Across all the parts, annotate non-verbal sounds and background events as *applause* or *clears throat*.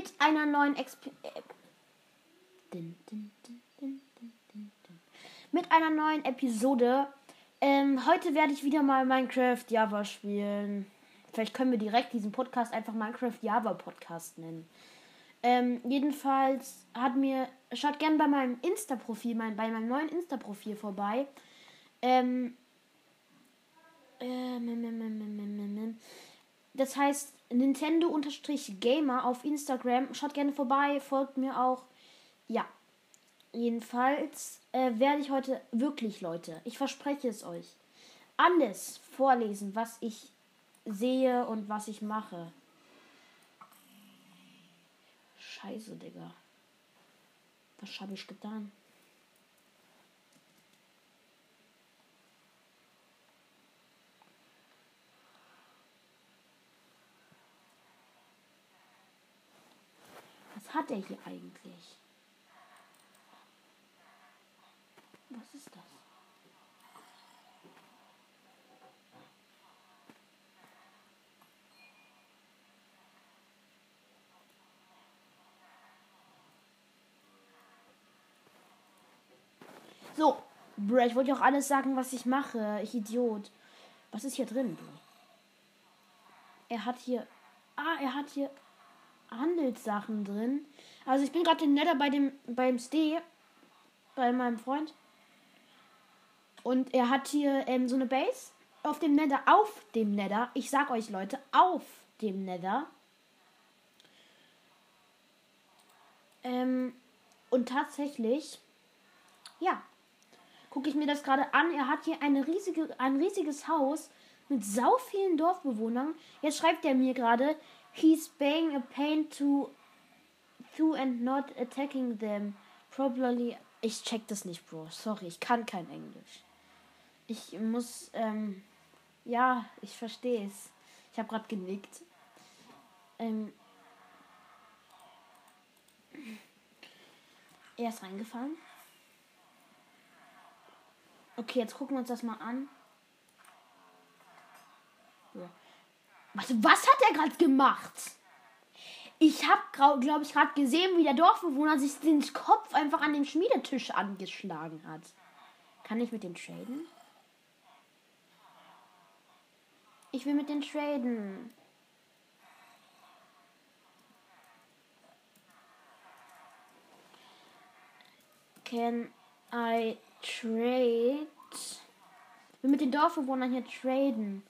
mit einer neuen Exp äh, mit einer neuen Episode. Ähm, heute werde ich wieder mal Minecraft Java spielen. Vielleicht können wir direkt diesen Podcast einfach Minecraft Java Podcast nennen. Ähm, jedenfalls hat mir, schaut gerne bei meinem Insta-Profil, mein, bei meinem neuen Insta-Profil vorbei. Ähm, ähm, das heißt Nintendo-Gamer auf Instagram. Schaut gerne vorbei, folgt mir auch. Ja, jedenfalls äh, werde ich heute wirklich, Leute, ich verspreche es euch, alles vorlesen, was ich sehe und was ich mache. Scheiße, Digga. Was habe ich getan? Hat er hier eigentlich? Was ist das? So, Bruh, ich wollte auch alles sagen, was ich mache. Ich Idiot. Was ist hier drin? Er hat hier. Ah, er hat hier Handelssachen drin. Also ich bin gerade in Nether bei dem beim Stay bei meinem Freund. Und er hat hier ähm, so eine Base auf dem Nether, auf dem Nether. Ich sag euch Leute, auf dem Nether. Ähm, und tatsächlich, ja, gucke ich mir das gerade an. Er hat hier eine riesige, ein riesiges Haus mit sau vielen Dorfbewohnern. Jetzt schreibt er mir gerade, he's being a pain to, to and not attacking them. Probably, ich check das nicht, Bro. Sorry, ich kann kein Englisch. Ich muss, ähm, ja, ich verstehe es. Ich habe gerade genickt. Ähm, er ist reingefallen. Okay, jetzt gucken wir uns das mal an. Ja. Was, was hat er gerade gemacht? Ich habe, glaube ich, gerade gesehen, wie der Dorfbewohner sich den Kopf einfach an dem Schmiedetisch angeschlagen hat. Kann ich mit dem traden? Ich will mit den traden. Can I trade? Ich will mit den Dorfbewohnern hier traden.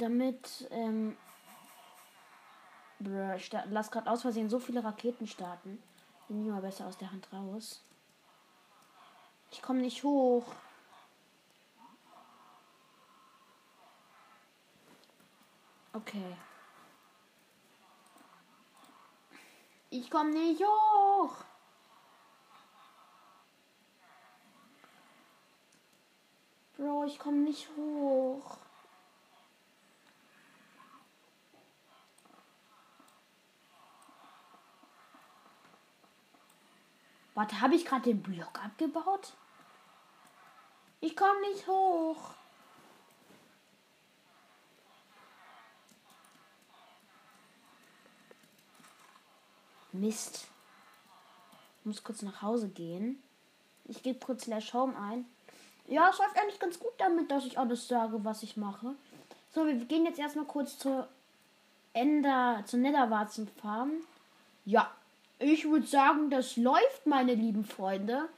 Damit, ähm. Ich lass gerade aus Versehen so viele Raketen starten. Nehmen die mal besser aus der Hand raus. Ich komme nicht hoch. Okay. Ich komme nicht hoch. Bro, ich komme nicht hoch. Warte, habe ich gerade den Block abgebaut? Ich komme nicht hoch. Mist. Ich muss kurz nach Hause gehen. Ich gebe kurz Slash Home ein. Ja, es läuft eigentlich ganz gut damit, dass ich alles sage, was ich mache. So, wir gehen jetzt erstmal kurz zur Ender, zur Netherwarzenfarm. Ja, ich würde sagen, das läuft, meine lieben Freunde.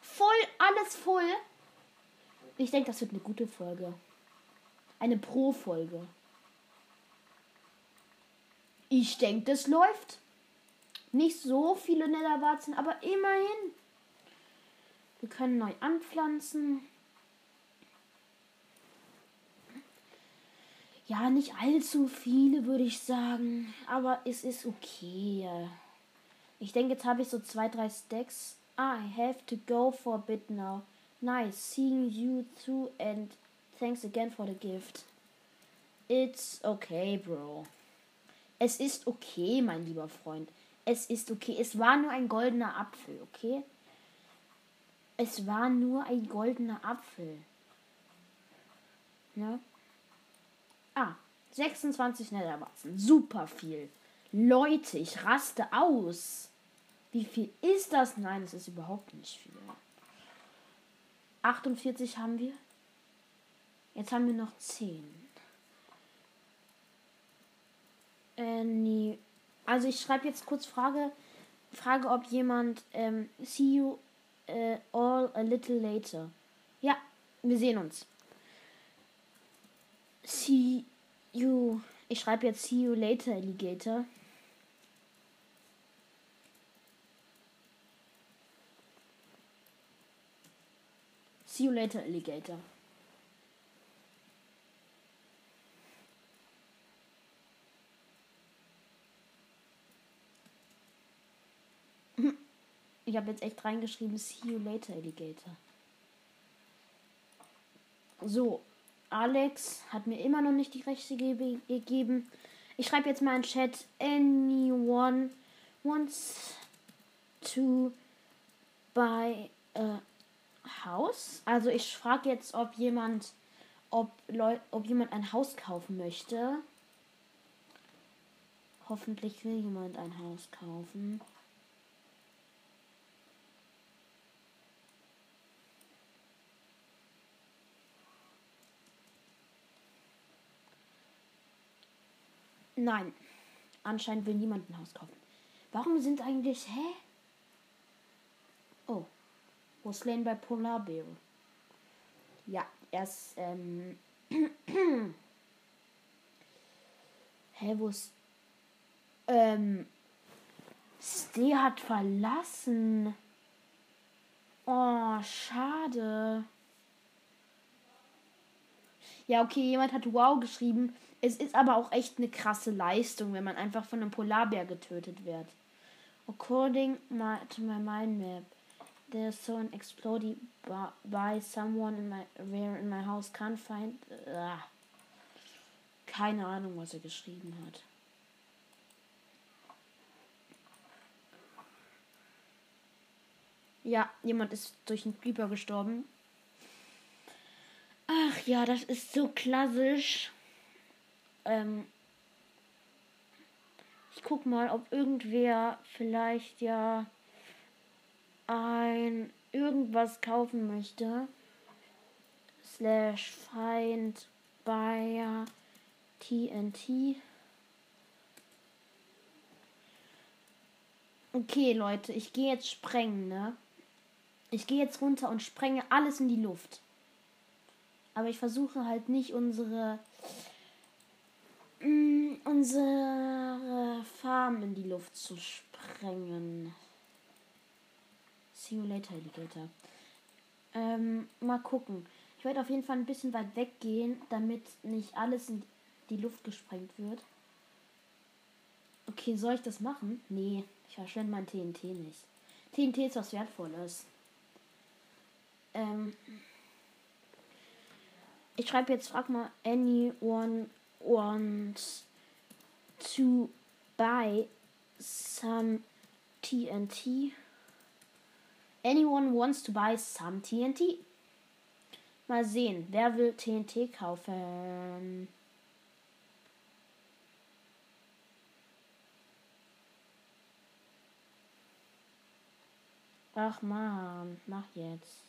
Voll, alles voll. Ich denke, das wird eine gute Folge. Eine Pro-Folge. Ich denke, das läuft. Nicht so viele Netherwarzen, aber immerhin. Wir können neu anpflanzen. Ja, nicht allzu viele, würde ich sagen. Aber es ist okay. Ich denke, jetzt habe ich so zwei, drei Stacks. Ah, I have to go for a bit now. Nice seeing you too and thanks again for the gift. It's okay, bro. Es ist okay, mein lieber Freund. Es ist okay. Es war nur ein goldener Apfel, okay? Es war nur ein goldener Apfel. Ne? Ah, 26 Netherwatzen. Super viel. Leute, ich raste aus. Wie viel ist das? Nein, es ist überhaupt nicht viel. 48 haben wir. Jetzt haben wir noch 10. Äh, nee. Also ich schreibe jetzt kurz Frage, Frage, ob jemand ähm, see you äh, all a little later. Ja, wir sehen uns. See you. Ich schreibe jetzt see you later, Alligator. See you later, Alligator. *laughs* Ich habe jetzt echt reingeschrieben, see you later, Alligator. So, Alex hat mir immer noch nicht die Rechte gegeben. Ich schreibe jetzt mal in Chat, anyone wants to buy a house? Also ich frage jetzt, ob jemand, ob Leute, ob jemand ein Haus kaufen möchte. Hoffentlich will jemand ein Haus kaufen. Nein. Anscheinend will niemand ein Haus kaufen. Warum sind eigentlich. Hä? Oh. Wo ist Lane bei Polar Bear? Ja, er ist. Ähm. *clears throat* Hä, wo ist. Ähm. Stee hat verlassen. Oh, schade. Ja, okay, jemand hat Wow geschrieben. Es ist aber auch echt eine krasse Leistung, wenn man einfach von einem Polarbär getötet wird. According to my mind map, there's so an exploding by someone in my where in my house can't find. Uh, keine Ahnung, was er geschrieben hat. Ja, jemand ist durch einen Creeper gestorben. Ach ja, das ist so klassisch. Ähm, ich guck mal, ob irgendwer vielleicht ja ein irgendwas kaufen möchte. Slash Find Buyer TNT. Okay, Leute, ich gehe jetzt sprengen, ne? Ich gehe jetzt runter und sprenge alles in die Luft. Aber ich versuche halt nicht unsere mm, unsere Farm in die Luft zu sprengen. See you later, Alligator. Ähm, mal gucken. Ich werde auf jeden Fall ein bisschen weit weggehen, damit nicht alles in die Luft gesprengt wird. Okay, soll ich das machen? Nee, ich verschwende mein TNT nicht. TNT ist was Wertvolles. Ähm, ich schreibe jetzt, frag mal anyone wants to buy some TNT. Anyone wants to buy some TNT. Mal sehen, wer will TNT kaufen? Ach man, mach jetzt.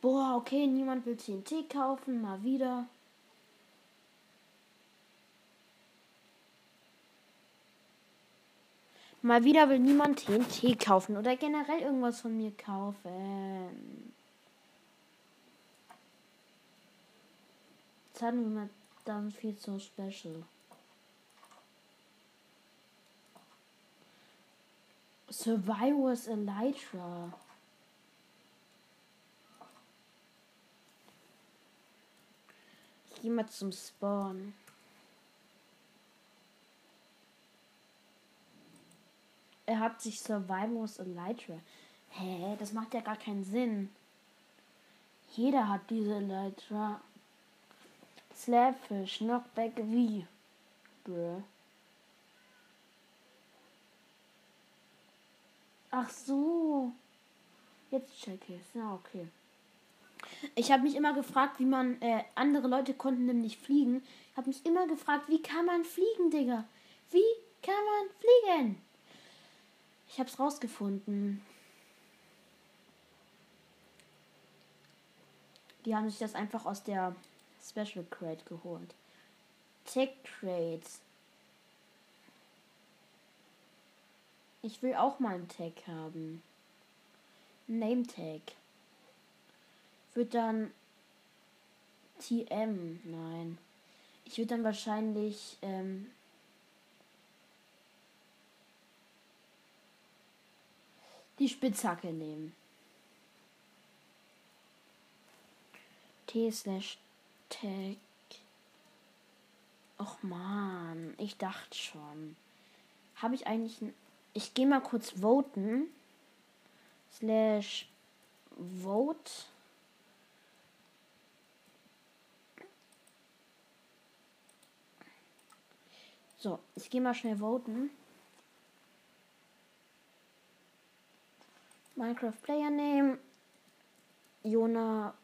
Boah, okay, niemand will TNT kaufen, mal wieder. Mal wieder will niemand TNT kaufen oder generell irgendwas von mir kaufen. Jetzt hatten wir dann viel so special. Survivors Elytra. gehe mal zum Spawn. Er hat sich Survivors Elytra. Hä, das macht ja gar keinen Sinn. Jeder hat diese Elytra. Slapfish, Knockback wie? Bruh. Ach so. Jetzt check ich. Ja, okay. Ich habe mich immer gefragt, wie man. Äh, andere Leute konnten nämlich fliegen. Ich habe mich immer gefragt, wie kann man fliegen, Digga? Wie kann man fliegen? Ich habe es rausgefunden. Die haben sich das einfach aus der Special Crate geholt. Tech Crates. Ich will auch mal einen Tag haben. Name Tag. Wird dann TM. Nein. Ich würde dann wahrscheinlich ähm, die Spitzhacke nehmen. T slash Tag. Och man, ich dachte schon. Habe ich eigentlich ein. Ich gehe mal kurz voten. Slash vote. So, ich gehe mal schnell voten. Minecraft Player Name. Jona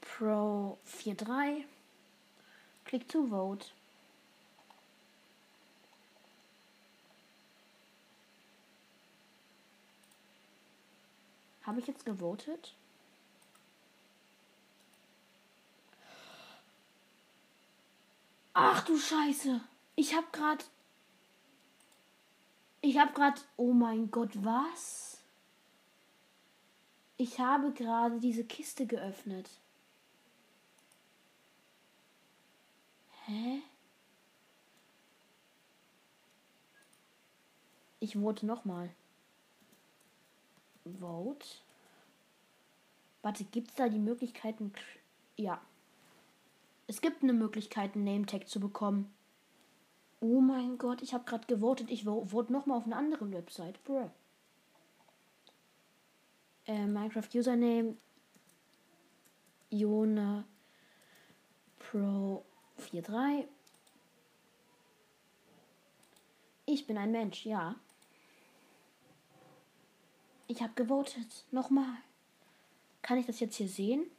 Pro 43. Click to vote. Habe ich jetzt gewotet? Ach du Scheiße. Ich habe gerade Ich habe gerade Oh mein Gott, was? Ich habe gerade diese Kiste geöffnet. Hä? Ich vote nochmal. Vote. Warte, gibt es da die Möglichkeiten? Ja. Es gibt eine Möglichkeit, einen Name-Tag zu bekommen. Oh mein Gott, ich habe gerade gewotet. Ich vote nochmal auf einer anderen Website. Bruh. Äh, Minecraft Username Jona Pro 43. Ich bin ein Mensch, ja. Ich habe gewotet. Nochmal. Kann ich das jetzt hier sehen?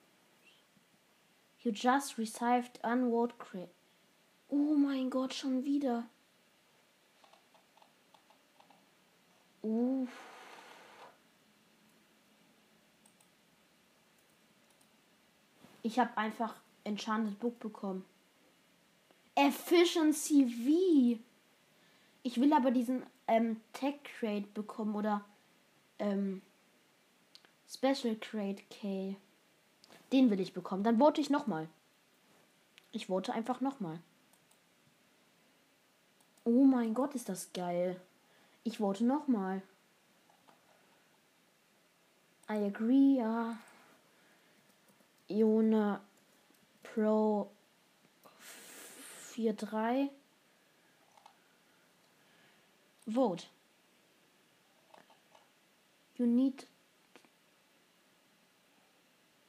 You just received unvote credit. Oh mein Gott, schon wieder. Ich habe einfach Enchanted Book bekommen. Efficiency V. Ich will aber diesen ähm, Tech Crate bekommen oder ähm, Special Crate K. Den will ich bekommen. Dann vote ich nochmal. Ich vote einfach nochmal. Oh mein Gott, ist das geil. Ich vote nochmal. I agree, ja. Ione Pro 4.3. Vote. You need.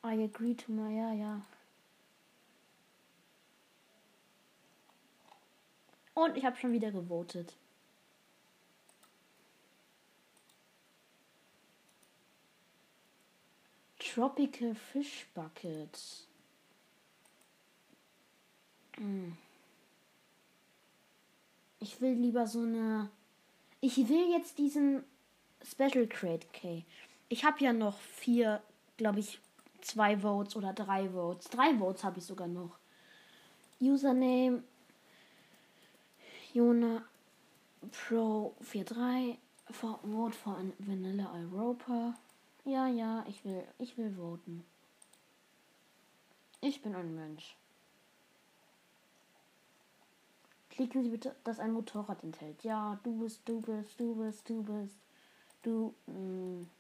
I agree to my. Ja, ja. Und ich habe schon wieder gewotet. Tropical Fish Bucket. Hm. Ich will lieber so eine. Ich will jetzt diesen Special Crate K. Ich habe ja noch vier, glaube ich, zwei Votes oder drei Votes. Drei Votes habe ich sogar noch. Username Jona Pro 43 Vote for Vanilla Europa. Ja, ja, ich will, ich will voten. Ich bin ein Mensch. Klicken Sie bitte, dass ein Motorrad enthält. Ja, du bist, du bist, du bist, du bist. Du. Mh. Mm.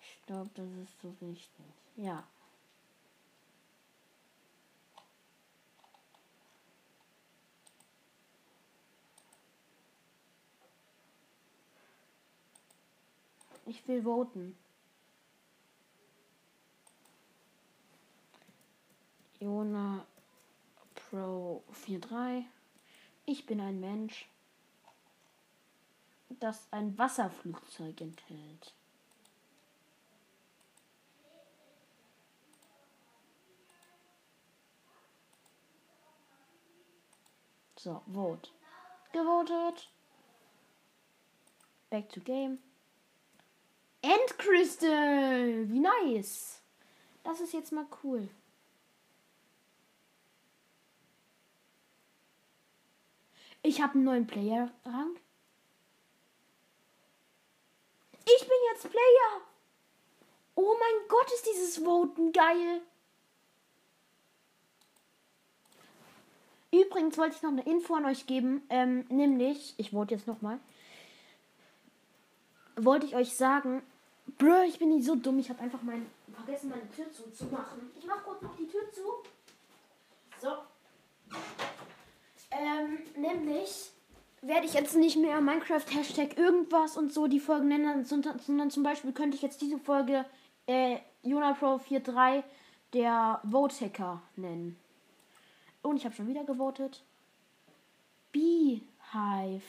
Ich glaube, das ist so wichtig. Ja. Ich will voten. Iona Pro 43. Ich bin ein Mensch, das ein Wasserflugzeug enthält. So, Vote. Gewotet. Back to Game. End Crystal! Wie nice! Das ist jetzt mal cool. Ich habe einen neuen Player-Rang. Ich bin jetzt Player. Oh mein Gott, ist dieses Voten geil. Übrigens wollte ich noch eine Info an euch geben, ähm, nämlich, ich vote jetzt nochmal, wollte ich euch sagen, Bro, ich bin nicht so dumm, ich habe einfach mein, vergessen meine Tür zuzumachen. Ich mache kurz noch die Tür zu. So. Ähm, nämlich werde ich jetzt nicht mehr Minecraft Hashtag irgendwas und so die Folgen nennen, sondern zum Beispiel könnte ich jetzt diese Folge äh, JonaPro43 der Vote-Hacker nennen. Und ich habe schon wieder gewotet. Beehive.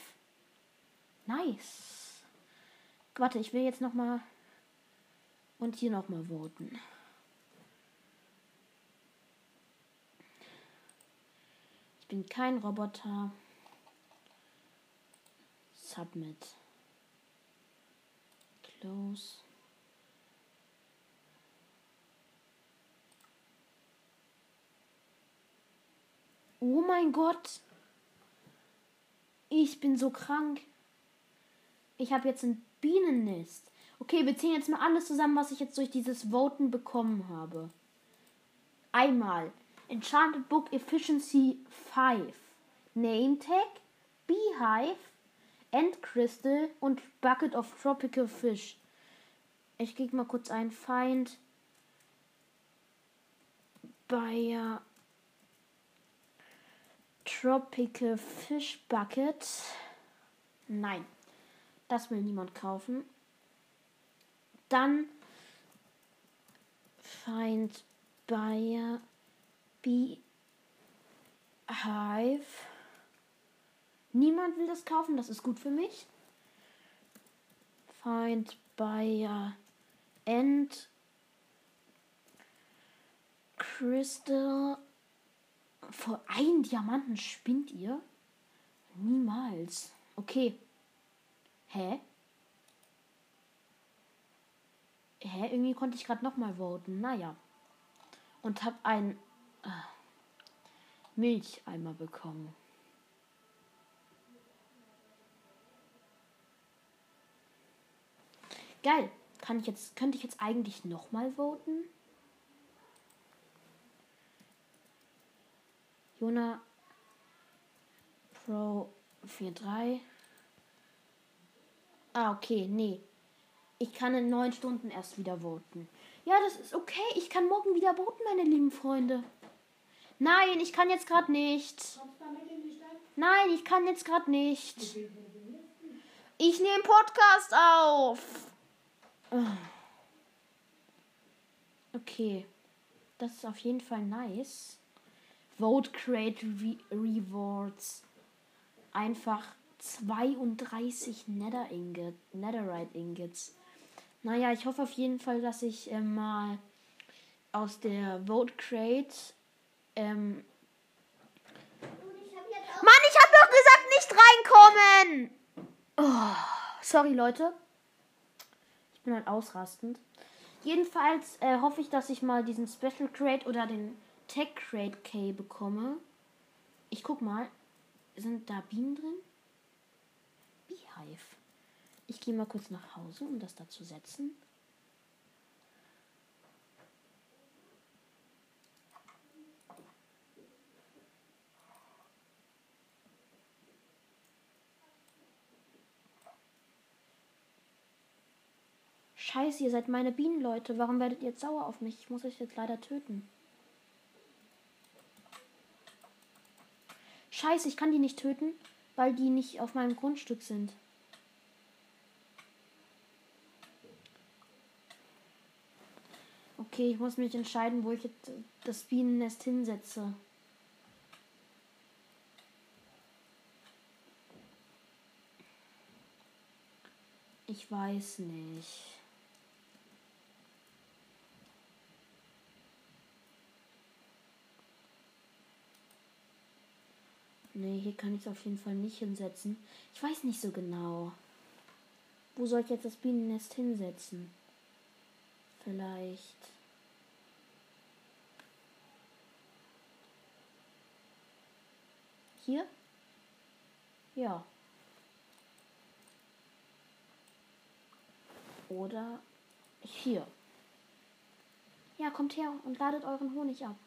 Nice. Warte, ich will jetzt noch mal und hier noch mal voten. Ich bin kein Roboter. Submit. Close. Oh mein Gott. Ich bin so krank. Ich habe jetzt ein Bienennest. Okay, wir zählen jetzt mal alles zusammen, was ich jetzt durch dieses Voten bekommen habe. Einmal Enchanted Book Efficiency 5, Name Tag, Beehive, End Crystal und Bucket of Tropical Fish. Ich gehe mal kurz ein. Find Bayer Tropical Fish Bucket. Nein, das will niemand kaufen. Dann Find Buyer Beehive. Niemand will das kaufen, das ist gut für mich. Find Buyer End Crystal vor einem Diamanten spinnt ihr? Niemals. Okay. Hä? Hä? Irgendwie konnte ich gerade nochmal voten. Naja. Und hab ein äh, Milcheimer bekommen. Geil. Kann ich jetzt, könnte ich jetzt eigentlich nochmal voten? Jona Pro 4.3. Ah, okay, nee. Ich kann in neun Stunden erst wieder voten. Ja, das ist okay. Ich kann morgen wieder voten, meine lieben Freunde. Nein, ich kann jetzt gerade nicht. Nein, ich kann jetzt gerade nicht. Ich nehme Podcast auf. Okay. Das ist auf jeden Fall nice. Vote Create Re Rewards. Einfach 32 Nether Ingot, Netherite Ingots. Naja, ich hoffe auf jeden Fall, dass ich äh, mal aus der Vote Crate. Ähm Mann, ich hab doch gesagt, nicht reinkommen! Oh, sorry, Leute. Ich bin halt ausrastend. Jedenfalls äh, hoffe ich, dass ich mal diesen Special Crate oder den Tech Crate K bekomme. Ich guck mal. Sind da Bienen drin? Beehive. Ich gehe mal kurz nach Hause, um das da zu setzen. Scheiße, ihr seid meine Bienenleute. Warum werdet ihr jetzt sauer auf mich? Ich muss euch jetzt leider töten. Scheiße, ich kann die nicht töten, weil die nicht auf meinem Grundstück sind. Okay, ich muss mich entscheiden, wo ich jetzt das Bienennest hinsetze. Ich weiß nicht. Nee, hier kann ich es auf jeden Fall nicht hinsetzen. Ich weiß nicht so genau. Wo soll ich jetzt das Bienennest hinsetzen? Vielleicht. Hier? Ja. Oder hier. Ja, kommt her und ladet euren Honig ab.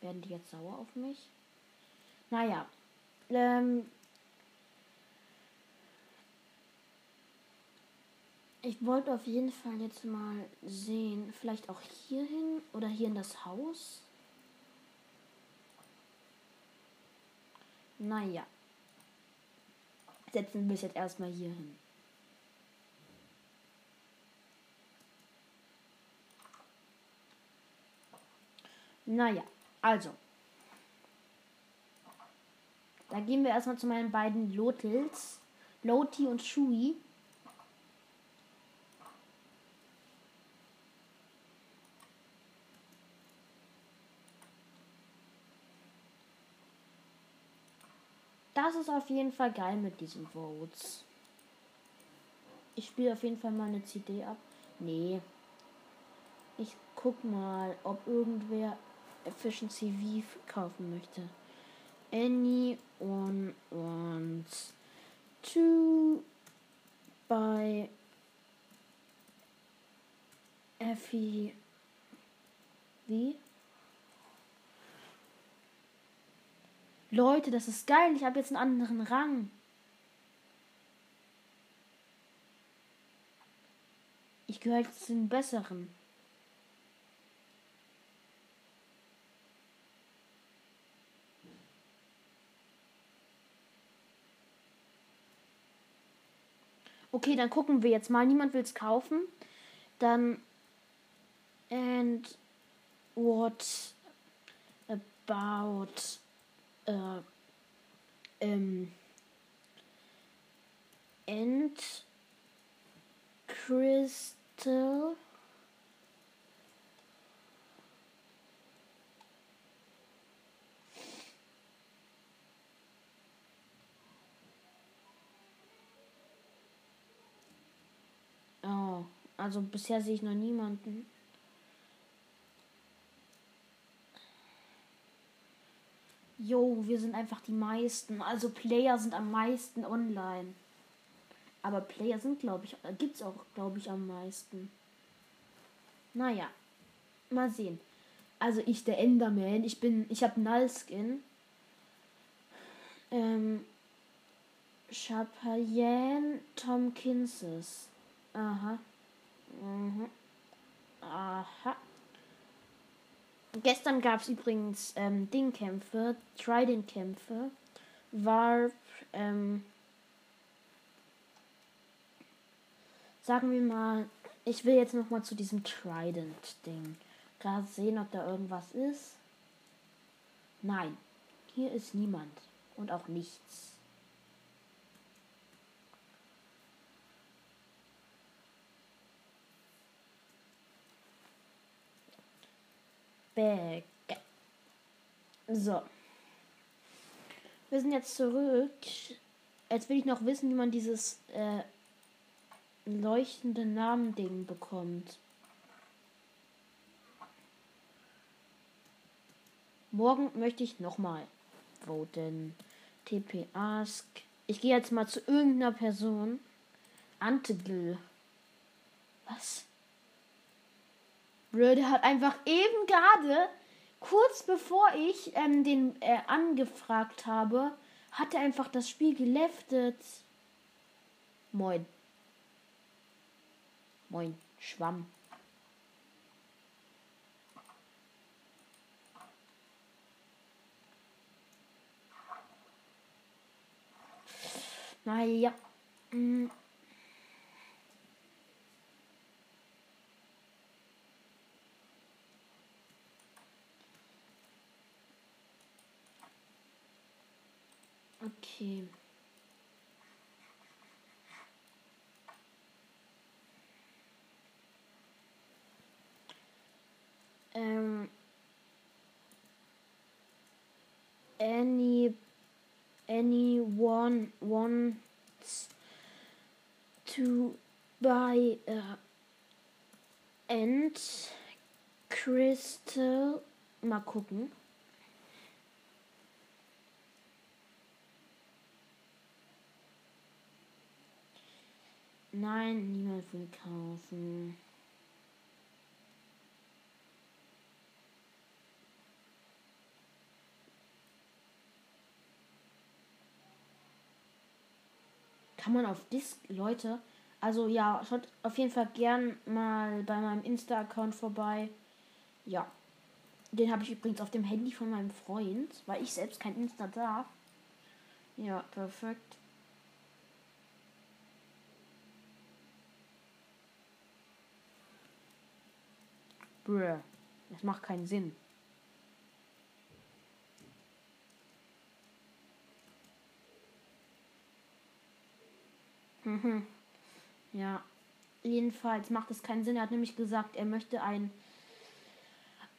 Werden die jetzt sauer auf mich? Naja. Ähm, ich wollte auf jeden Fall jetzt mal sehen, vielleicht auch hier hin oder hier in das Haus. Naja. Setzen wir es jetzt erstmal hier hin. Naja, also. Da gehen wir erstmal zu meinen beiden Lotels. Loti und Shui. Das ist auf jeden Fall geil mit diesen Votes. Ich spiele auf jeden Fall mal eine CD ab. Nee. Ich guck mal, ob irgendwer Efficiency V kaufen möchte. Anyone wants to buy Effie V? Leute, das ist geil. Ich habe jetzt einen anderen Rang. Ich gehöre jetzt zu den besseren. Okay, dann gucken wir jetzt mal. Niemand will es kaufen. Dann. And what about äh, ähm, and Crystal Oh, also bisher sehe ich noch niemanden. Jo, wir sind einfach die meisten. Also Player sind am meisten online. Aber Player sind, glaube ich, gibt es auch, glaube ich, am meisten. Naja, mal sehen. Also ich, der Enderman, ich bin, ich habe Nullskin. Ähm, Chapayen Tomkinses. Aha. Mhm. Aha. Gestern gab es übrigens ähm, Dingkämpfe, Trident-Kämpfe. War, ähm, sagen wir mal, ich will jetzt noch mal zu diesem Trident-Ding. Gerade sehen, ob da irgendwas ist. Nein, hier ist niemand und auch nichts. Back. So. Wir sind jetzt zurück. Jetzt will ich noch wissen, wie man dieses äh, leuchtende Namending bekommt. Morgen möchte ich nochmal voten. TP Ask. Ich gehe jetzt mal zu irgendeiner Person. Antegl. Was? Bro, hat einfach eben gerade, kurz bevor ich ähm, den äh, angefragt habe, hat er einfach das Spiel geleftet. Moin. Moin, Schwamm. Naja. Mm. Okay. Ähm. Any one wants to buy a end crystal. Mal gucken. Nein, niemand will kaufen. Kann man auf Disc, Leute. Also ja, schaut auf jeden Fall gern mal bei meinem Insta-Account vorbei. Ja. Den habe ich übrigens auf dem Handy von meinem Freund, weil ich selbst kein Insta darf. Ja, perfekt. Bruh. Das macht keinen Sinn. Mhm. Ja. Jedenfalls macht es keinen Sinn. Er hat nämlich gesagt, er möchte ein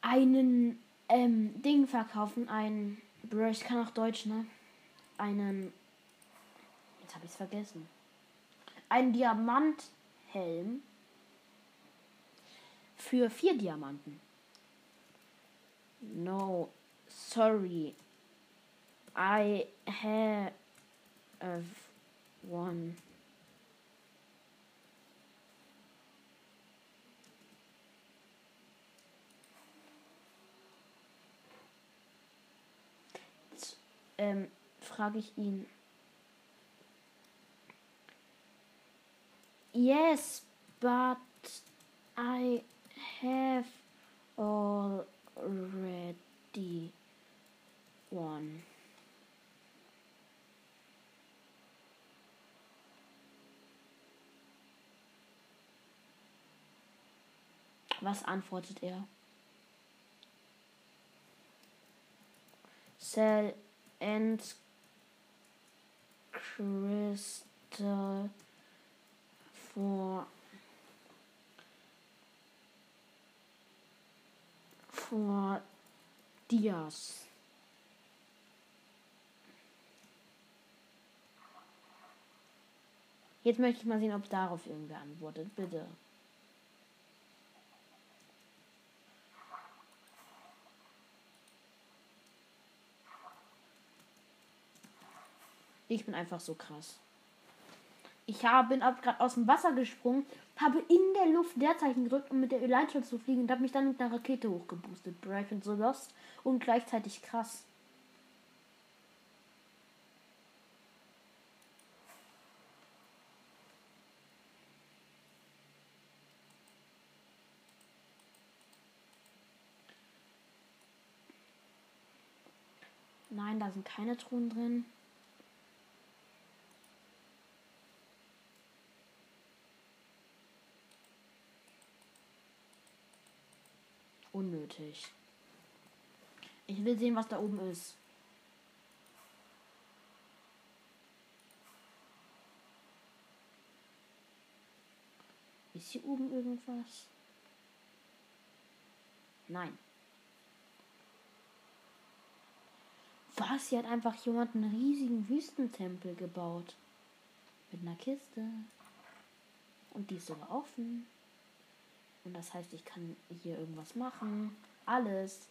einen ähm, Ding verkaufen. Ein Bruh, ich kann auch Deutsch, ne? Einen. Jetzt habe ich es vergessen. Ein Diamanthelm für vier Diamanten. No, sorry. I have one. Ähm, frage ich ihn. Yes, but I have already one. Was antwortet er? Cell and Crystal for vor Dias. Jetzt möchte ich mal sehen, ob darauf irgendwer antwortet. Bitte. Ich bin einfach so krass. Ich habe, bin gerade aus dem Wasser gesprungen, habe in der Luft Leerzeichen gedrückt, um mit der Leitschutz zu fliegen und habe mich dann mit einer Rakete hochgeboostet. Ich bin so lost und gleichzeitig krass. Nein, da sind keine Truhen drin. Unnötig. Ich will sehen, was da oben ist. Ist hier oben irgendwas? Nein. Was? Hier hat einfach jemand einen riesigen Wüstentempel gebaut. Mit einer Kiste. Und die ist sogar offen. Und das heißt, ich kann hier irgendwas machen. Alles.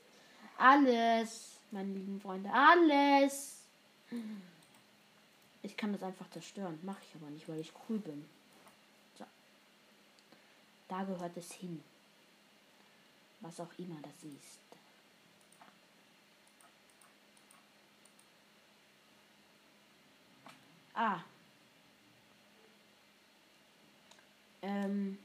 Alles. Meine lieben Freunde. Alles. Ich kann das einfach zerstören. Mache ich aber nicht, weil ich cool bin. So. Da gehört es hin. Was auch immer das ist. Ah. Ähm.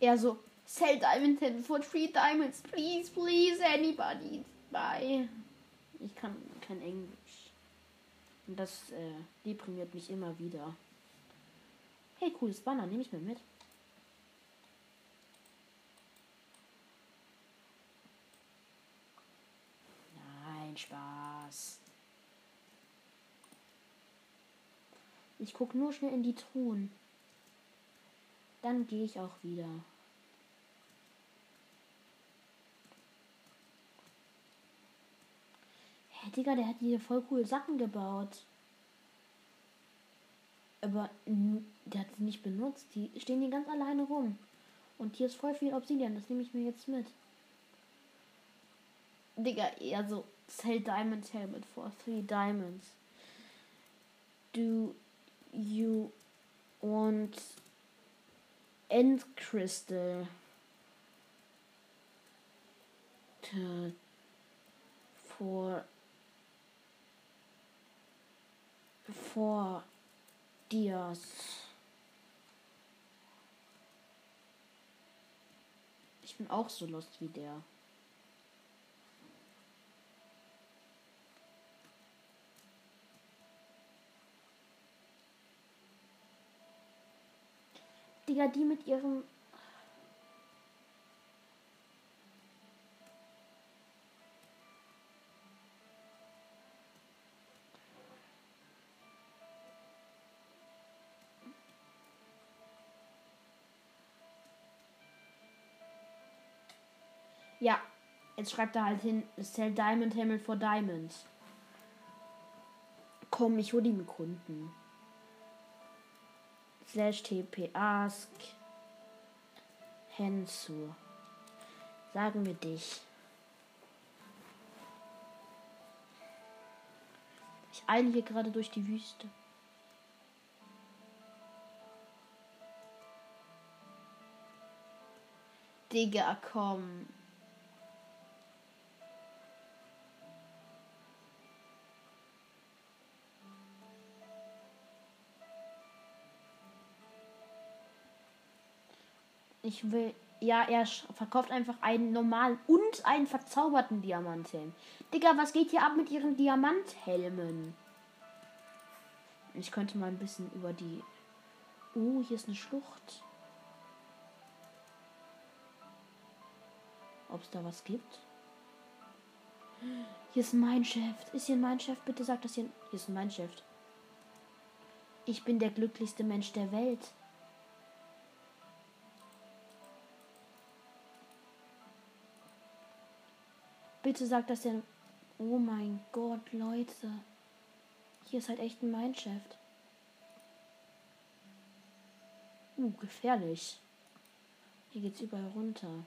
Er so, sell diamond 10 for 3 diamonds, please, please, anybody buy. Ich kann kein Englisch. Und das äh, deprimiert mich immer wieder. Hey, cooles Banner, nehme ich mir mit. Nein, Spaß. Ich gucke nur schnell in die Truhen. Dann gehe ich auch wieder. Hey, Digga, der hat hier voll coole Sachen gebaut. Aber der hat sie nicht benutzt. Die stehen hier ganz alleine rum. Und hier ist voll viel Obsidian. Das nehme ich mir jetzt mit. Digga, eher so Sell Diamond Helmet for three diamonds. Do you want End Crystal for for Dias. Ich bin auch so lost wie der. Digga, die mit ihrem Ja, jetzt schreibt er halt hin, Sell Diamond Hammer for Diamonds. Komm, ich hole die mit Kunden. Slash TP Ask Hensu. Sagen wir dich. Ich eile hier gerade durch die Wüste. Digga, komm. Ich will. Ja, er verkauft einfach einen normalen und einen verzauberten Diamanthelm. Digga, was geht hier ab mit ihren Diamanthelmen? Ich könnte mal ein bisschen über die. Oh, hier ist eine Schlucht. Ob es da was gibt? Hier ist mein Chef. Ist hier mein Chef? Bitte sag das hier. Hier ist mein Chef. Ich bin der glücklichste Mensch der Welt. Bitte sag das denn. Oh mein Gott, Leute. Hier ist halt echt ein Mineshaft. Uh, gefährlich. Hier geht's überall runter.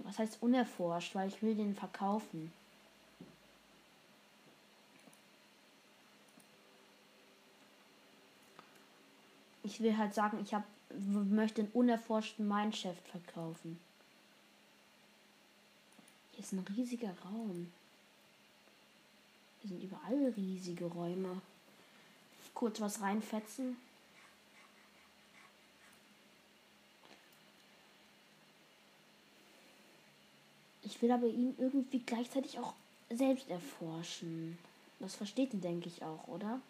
Was heißt unerforscht? Weil ich will den verkaufen. Ich will halt sagen, ich habe möchte einen unerforschten Mineshaft verkaufen. Hier ist ein riesiger Raum. Hier sind überall riesige Räume. Kurz was reinfetzen. Ich will aber ihn irgendwie gleichzeitig auch selbst erforschen. Das versteht ihn, denke ich, auch, oder?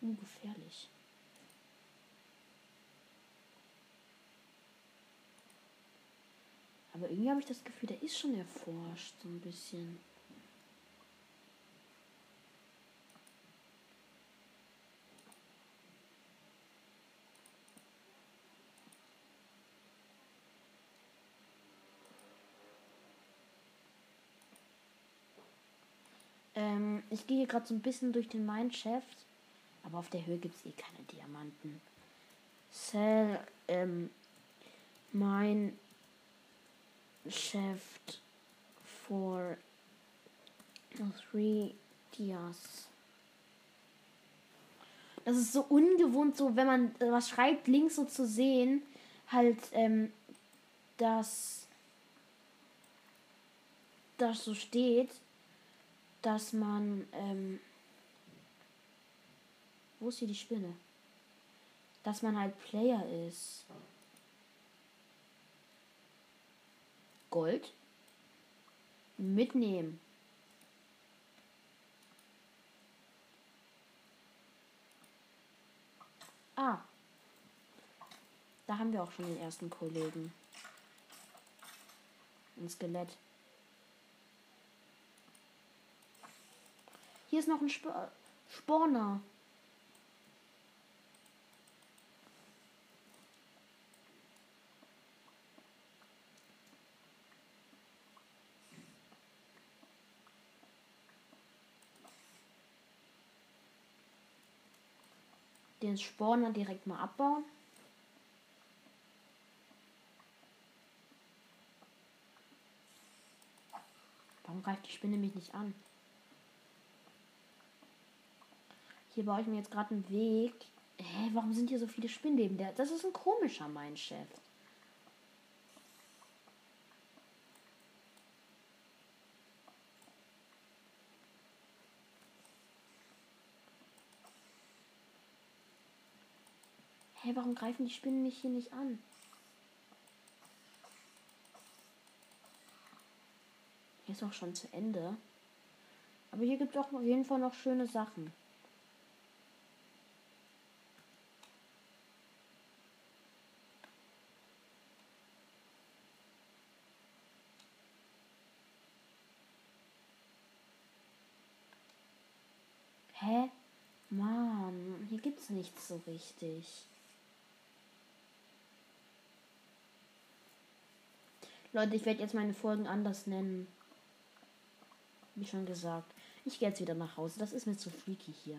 Ungefährlich. Aber irgendwie habe ich das Gefühl, der ist schon erforscht, so ein bisschen. Ähm, ich gehe hier gerade so ein bisschen durch den Mineshaft. Aber auf der Höhe gibt es eh keine Diamanten. Sell, ähm, mein Shaft for three Dias. Das ist so ungewohnt, so wenn man was schreibt, links so zu sehen, halt, ähm, dass das so steht, dass man, ähm, wo ist hier die Spinne? Dass man halt Player ist. Gold mitnehmen. Ah. Da haben wir auch schon den ersten Kollegen. Ein Skelett. Hier ist noch ein Sp Spawner. Den Spawner direkt mal abbauen. Warum greift die Spinne mich nicht an? Hier baue ich mir jetzt gerade einen Weg. Hä, warum sind hier so viele Spinnleben? Der, das ist ein komischer mein Chef. Hä, warum greifen die Spinnen mich hier nicht an? Hier ist auch schon zu Ende. Aber hier gibt es auch auf jeden Fall noch schöne Sachen. Hä? Mann, hier gibt's nichts so richtig. Leute, ich werde jetzt meine Folgen anders nennen. Wie schon gesagt. Ich gehe jetzt wieder nach Hause. Das ist mir zu freaky hier.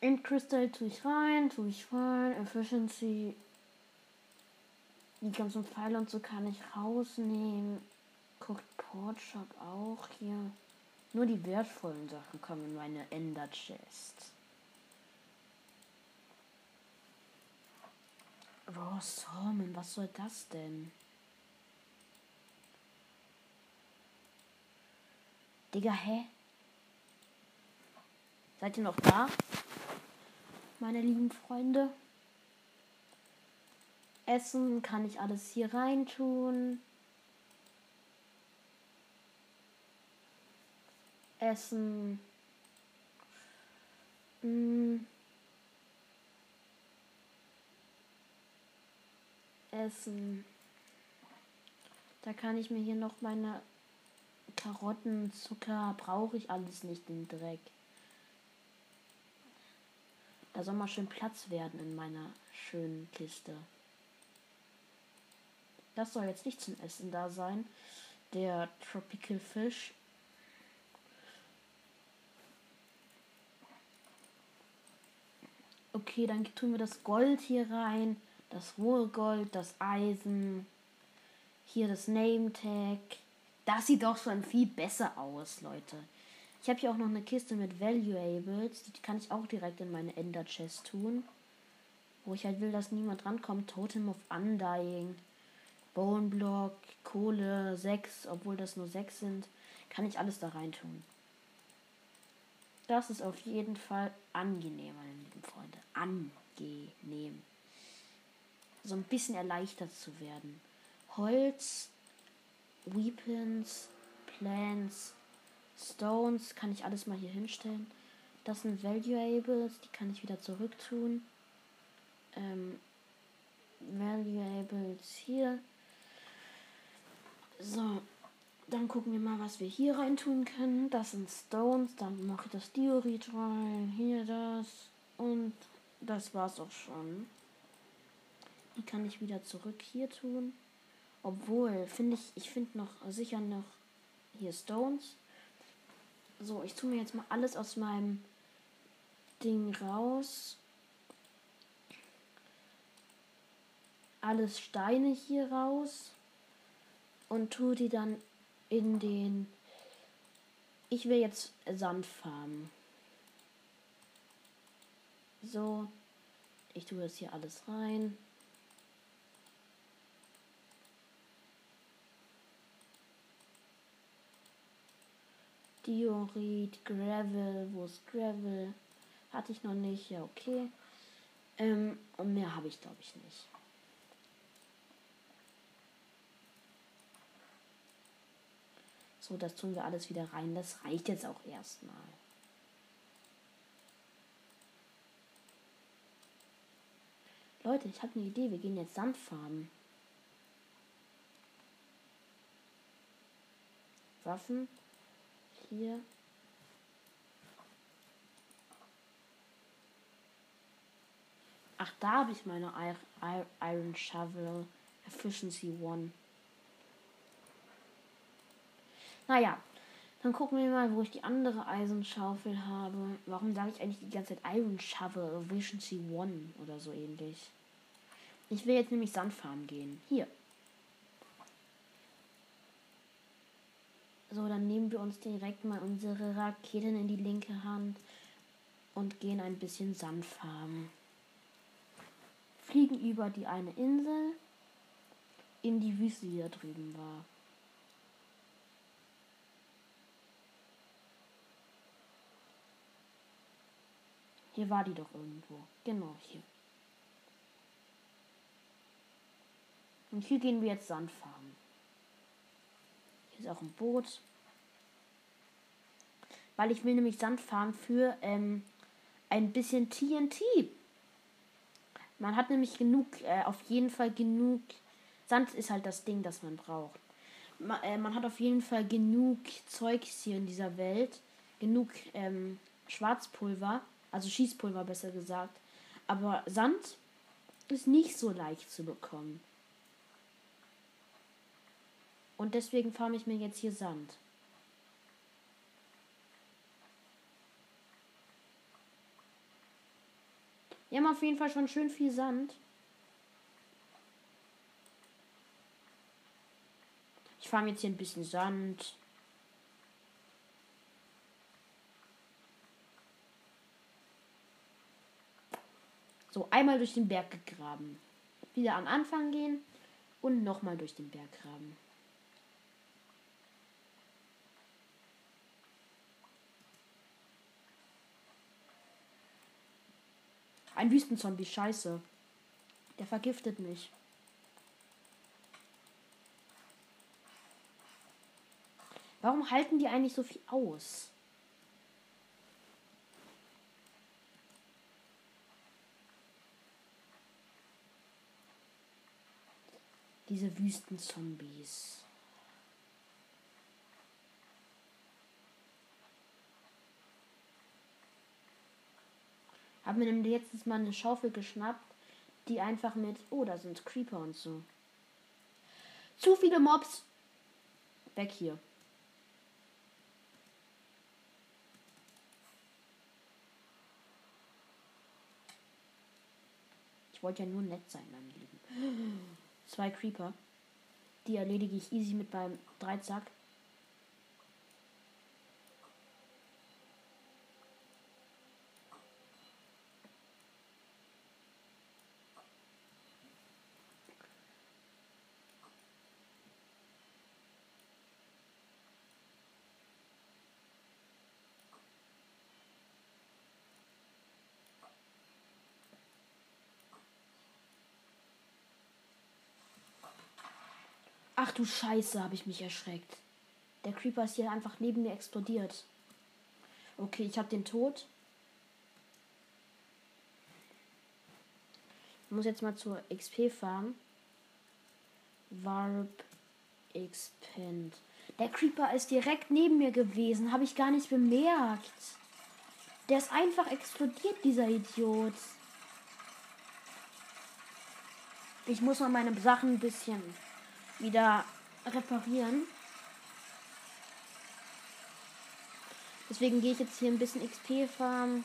In Crystal tue ich rein, tue ich rein. Efficiency. Die ganzen Pfeile und so kann ich rausnehmen. Guckt Portshop auch hier. Nur die wertvollen Sachen kommen in meine Ender Chest. Raw Salmon, was soll das denn? Digga, hä? Seid ihr noch da? Meine lieben Freunde. Essen kann ich alles hier rein tun. Essen. Hm. Essen. Da kann ich mir hier noch meine Karotten, Zucker, brauche ich alles nicht, den Dreck. Da soll mal schön Platz werden in meiner schönen Kiste. Das soll jetzt nicht zum Essen da sein. Der Tropical Fish. Okay, dann tun wir das Gold hier rein. Das rohe Gold, das Eisen. Hier das Name Tag. Das sieht doch schon viel besser aus, Leute. Ich habe hier auch noch eine Kiste mit Valuables. Die kann ich auch direkt in meine Ender Chest tun. Wo ich halt will, dass niemand rankommt. Totem of Undying. Bone Block, Kohle, 6, obwohl das nur 6 sind. Kann ich alles da rein tun. Das ist auf jeden Fall angenehm, meine lieben Freunde. Angenehm. So ein bisschen erleichtert zu werden. Holz, Weapons, Plants, Stones, kann ich alles mal hier hinstellen. Das sind Valuables, die kann ich wieder zurück tun. Ähm, Valuables hier. So, dann gucken wir mal, was wir hier rein tun können. Das sind Stones, dann mache ich das Diorit rein, hier das und das war's auch schon. Die kann ich wieder zurück hier tun. Obwohl, finde ich, ich finde noch sicher noch hier Stones. So, ich tue mir jetzt mal alles aus meinem Ding raus. Alles Steine hier raus. Und tue die dann in den. Ich will jetzt Sand farmen. So. Ich tue das hier alles rein. Diorit, Gravel, wo ist Gravel? Hatte ich noch nicht, ja, okay. Ähm, und mehr habe ich, glaube ich, nicht. So, das tun wir alles wieder rein. Das reicht jetzt auch erstmal. Leute, ich habe eine Idee. Wir gehen jetzt Sand farmen. Waffen hier. Ach, da habe ich meine Iron Shovel Efficiency 1. Naja, Dann gucken wir mal, wo ich die andere Eisenschaufel habe. Warum sage ich eigentlich die ganze Zeit Iron Shovel Efficiency One oder so ähnlich? Ich will jetzt nämlich Sandfarm gehen. Hier. So, dann nehmen wir uns direkt mal unsere Raketen in die linke Hand und gehen ein bisschen Sand farmen. Fliegen über die eine Insel in die Wüste, die da drüben war. Hier war die doch irgendwo. Genau, hier. Und hier gehen wir jetzt Sand farmen. Hier ist auch ein Boot. Weil ich will nämlich Sand farmen für ähm, ein bisschen TNT. Man hat nämlich genug, äh, auf jeden Fall genug. Sand ist halt das Ding, das man braucht. Man, äh, man hat auf jeden Fall genug Zeugs hier in dieser Welt. Genug ähm, Schwarzpulver, also Schießpulver besser gesagt. Aber Sand ist nicht so leicht zu bekommen. Und deswegen farme ich mir jetzt hier Sand. Wir haben auf jeden Fall schon schön viel Sand. Ich farme jetzt hier ein bisschen Sand. So, einmal durch den Berg gegraben. Wieder am Anfang gehen und nochmal durch den Berg graben. Ein Wüstenzombie, scheiße. Der vergiftet mich. Warum halten die eigentlich so viel aus? Diese Wüstenzombies. Haben wir nämlich letztens mal eine Schaufel geschnappt, die einfach mit. Oh, da sind Creeper und so. Zu viele Mobs. Weg hier. Ich wollte ja nur nett sein, mein Lieben. Zwei Creeper. Die erledige ich easy mit meinem Dreizack. Ach du Scheiße, habe ich mich erschreckt. Der Creeper ist hier einfach neben mir explodiert. Okay, ich habe den Tod. Ich muss jetzt mal zur XP farm. Warp Expand. Der Creeper ist direkt neben mir gewesen. Habe ich gar nicht bemerkt. Der ist einfach explodiert, dieser Idiot. Ich muss mal meine Sachen ein bisschen wieder reparieren. Deswegen gehe ich jetzt hier ein bisschen XP farmen.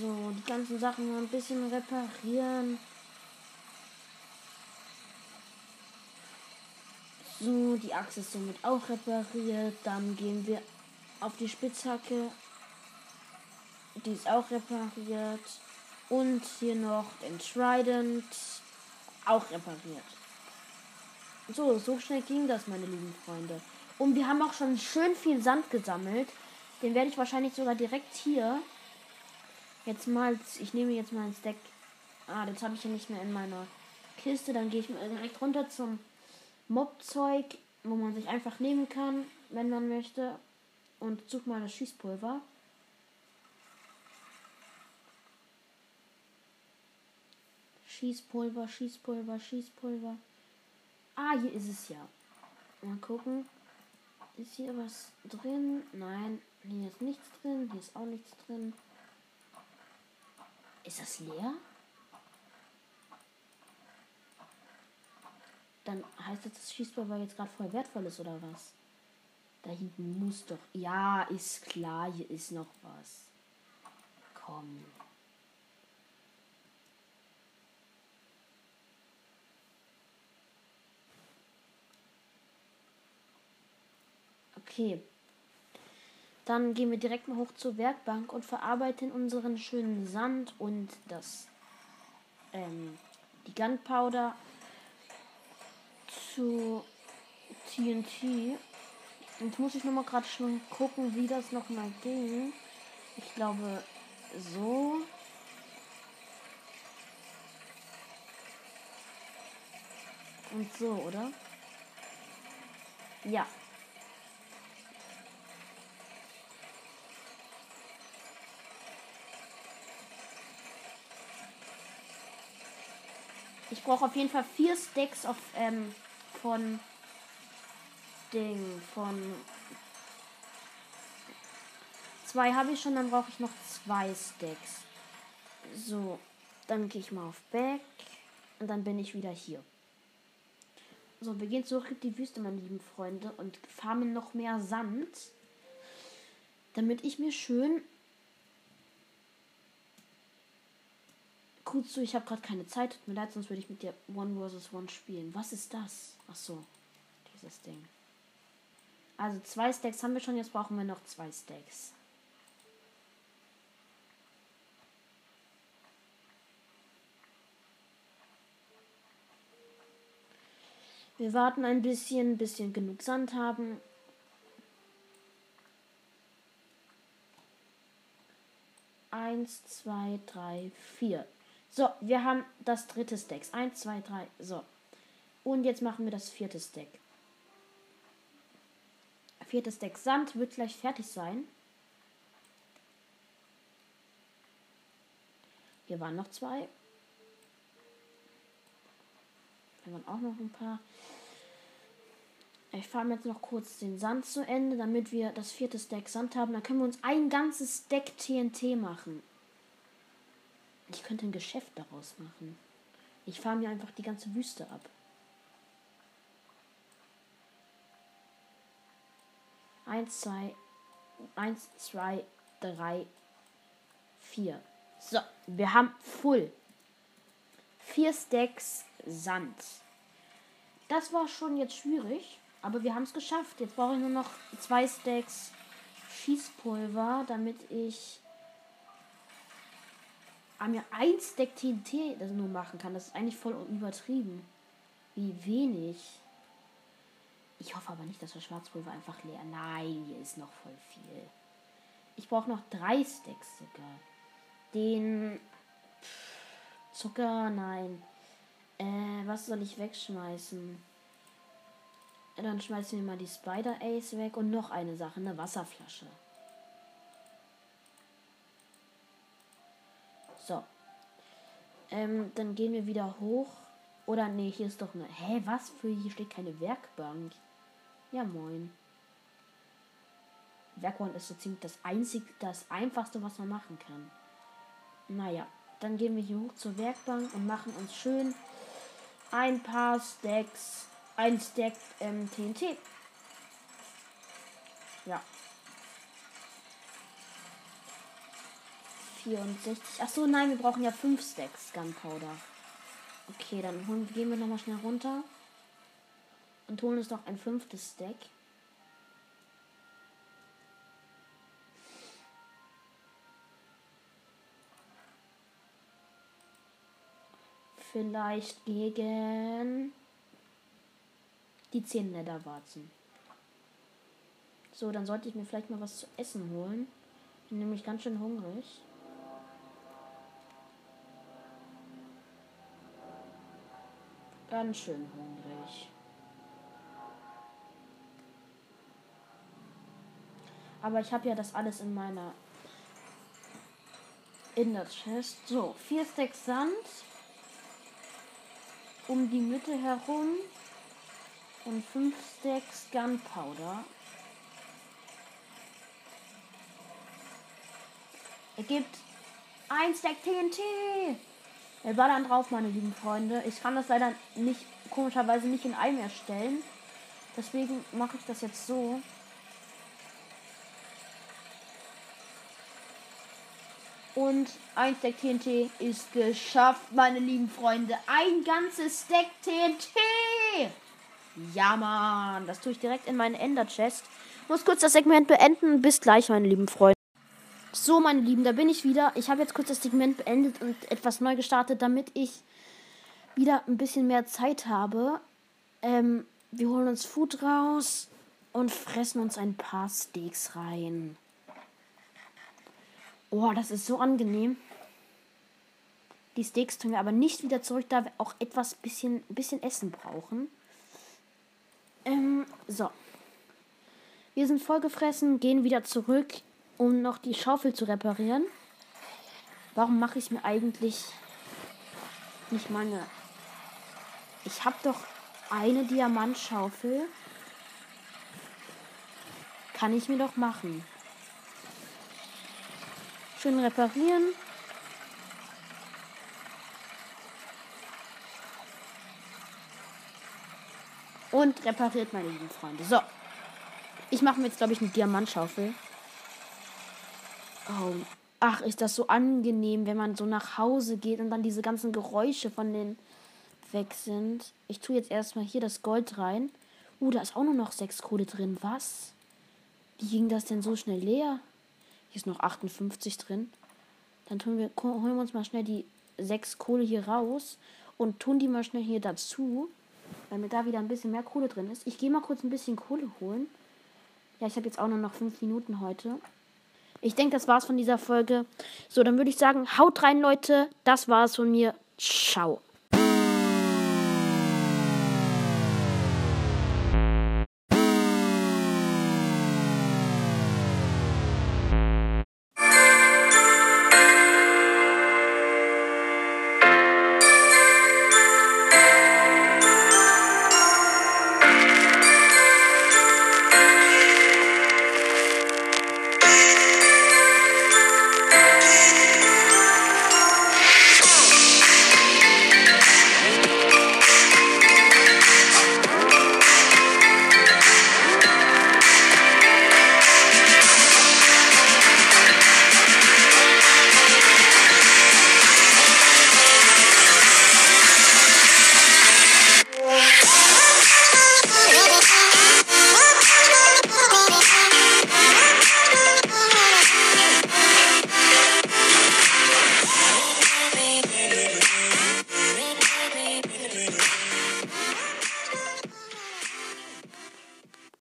So, die ganzen Sachen ein bisschen reparieren. So, die Achse ist somit auch repariert. Dann gehen wir auf die Spitzhacke die ist auch repariert. Und hier noch den Trident. Auch repariert. So, so schnell ging das, meine lieben Freunde. Und wir haben auch schon schön viel Sand gesammelt. Den werde ich wahrscheinlich sogar direkt hier. Jetzt mal, ich nehme jetzt mal ein Stack. Ah, das habe ich ja nicht mehr in meiner Kiste. Dann gehe ich mal direkt runter zum Mobzeug, wo man sich einfach nehmen kann, wenn man möchte. Und suche mal das Schießpulver. Schießpulver, Schießpulver, Schießpulver. Ah, hier ist es ja. Mal gucken. Ist hier was drin? Nein, hier ist nichts drin. Hier ist auch nichts drin. Ist das leer? Dann heißt das, das Schießpulver jetzt gerade voll wertvoll ist, oder was? Da hinten muss doch. Ja, ist klar, hier ist noch was. Komm. Okay. Dann gehen wir direkt mal hoch zur Werkbank und verarbeiten unseren schönen Sand und das ähm, die Gunpowder zu TNT. Jetzt muss ich nochmal gerade schon gucken, wie das nochmal ging. Ich glaube, so. Und so, oder? Ja, Ich brauche auf jeden Fall vier Stacks auf, ähm, von Ding, von zwei habe ich schon, dann brauche ich noch zwei Stacks. So, dann gehe ich mal auf Back und dann bin ich wieder hier. So, wir gehen zurück in die Wüste, meine lieben Freunde, und farmen noch mehr Sand, damit ich mir schön Kurz so, ich habe gerade keine Zeit. Tut mir leid, sonst würde ich mit dir One vs. One spielen. Was ist das? Ach so, dieses Ding. Also zwei Stacks haben wir schon, jetzt brauchen wir noch zwei Stacks. Wir warten ein bisschen, bis wir genug Sand haben. Eins, zwei, drei, vier. So, wir haben das dritte Stack. Eins, zwei, drei. So. Und jetzt machen wir das vierte Stack. Viertes Stack Sand wird gleich fertig sein. Hier waren noch zwei. Hier waren auch noch ein paar. Ich fahre jetzt noch kurz den Sand zu Ende, damit wir das vierte Stack Sand haben. Dann können wir uns ein ganzes Stack TNT machen. Ich könnte ein Geschäft daraus machen. Ich fahre mir einfach die ganze Wüste ab. Eins, zwei, eins, zwei, drei, vier. So, wir haben Full. Vier Stacks Sand. Das war schon jetzt schwierig, aber wir haben es geschafft. Jetzt brauche ich nur noch zwei Stacks Schießpulver, damit ich mir ein Stack TNT das nur machen kann. Das ist eigentlich voll übertrieben. Wie wenig. Ich hoffe aber nicht, dass das Schwarzpulver einfach leer. Nein, hier ist noch voll viel. Ich brauche noch drei Stacks sogar. Den Zucker, nein. Äh, was soll ich wegschmeißen? Dann schmeißen wir mal die Spider Ace weg und noch eine Sache, eine Wasserflasche. So. Ähm, dann gehen wir wieder hoch. Oder nee, hier ist doch eine. Hä, was für hier steht keine Werkbank. Ja, moin. Werkbank ist so ziemlich das einzig, das einfachste, was man machen kann. Naja, dann gehen wir hier hoch zur Werkbank und machen uns schön ein paar Stacks, ein Stack ähm, TNT. Ja, 64. Achso, nein, wir brauchen ja 5 Stacks Gunpowder. Okay, dann holen, gehen wir nochmal schnell runter. Und holen uns noch ein fünftes Stack. Vielleicht gegen die 10 Netherwarzen. So, dann sollte ich mir vielleicht mal was zu essen holen. Bin nämlich ganz schön hungrig. Ganz schön hungrig. Aber ich habe ja das alles in meiner in der Chest. So, vier Stacks Sand um die Mitte herum und fünf Stacks Gunpowder. Ergibt ein Stack TNT. Wir ballern drauf, meine lieben Freunde. Ich kann das leider nicht, komischerweise nicht in einem erstellen. Deswegen mache ich das jetzt so. Und ein Stack TNT ist geschafft, meine lieben Freunde. Ein ganzes Stack TNT! Ja, Mann. Das tue ich direkt in meinen Ender Chest. Muss kurz das Segment beenden. Bis gleich, meine lieben Freunde. So, meine Lieben, da bin ich wieder. Ich habe jetzt kurz das Segment beendet und etwas neu gestartet, damit ich wieder ein bisschen mehr Zeit habe. Ähm, wir holen uns Food raus und fressen uns ein paar Steaks rein. Oh, das ist so angenehm. Die Steaks tun wir aber nicht wieder zurück, da wir auch etwas bisschen, bisschen Essen brauchen. Ähm, so. Wir sind vollgefressen, gehen wieder zurück, um noch die Schaufel zu reparieren. Warum mache ich mir eigentlich nicht meine... Ich habe doch eine Diamantschaufel. Kann ich mir doch machen. Schön reparieren. Und repariert, meine lieben Freunde. So. Ich mache mir jetzt, glaube ich, eine Diamantschaufel. Oh. Ach, ist das so angenehm, wenn man so nach Hause geht und dann diese ganzen Geräusche von den weg sind. Ich tue jetzt erstmal hier das Gold rein. Uh, da ist auch nur noch sechs Kohle drin. Was? Wie ging das denn so schnell leer? Hier ist noch 58 drin. Dann tun wir, holen wir uns mal schnell die sechs Kohle hier raus und tun die mal schnell hier dazu, weil mir da wieder ein bisschen mehr Kohle drin ist. Ich gehe mal kurz ein bisschen Kohle holen. Ja, ich habe jetzt auch nur noch fünf Minuten heute. Ich denke, das war's von dieser Folge. So, dann würde ich sagen, haut rein, Leute. Das war's von mir. Ciao.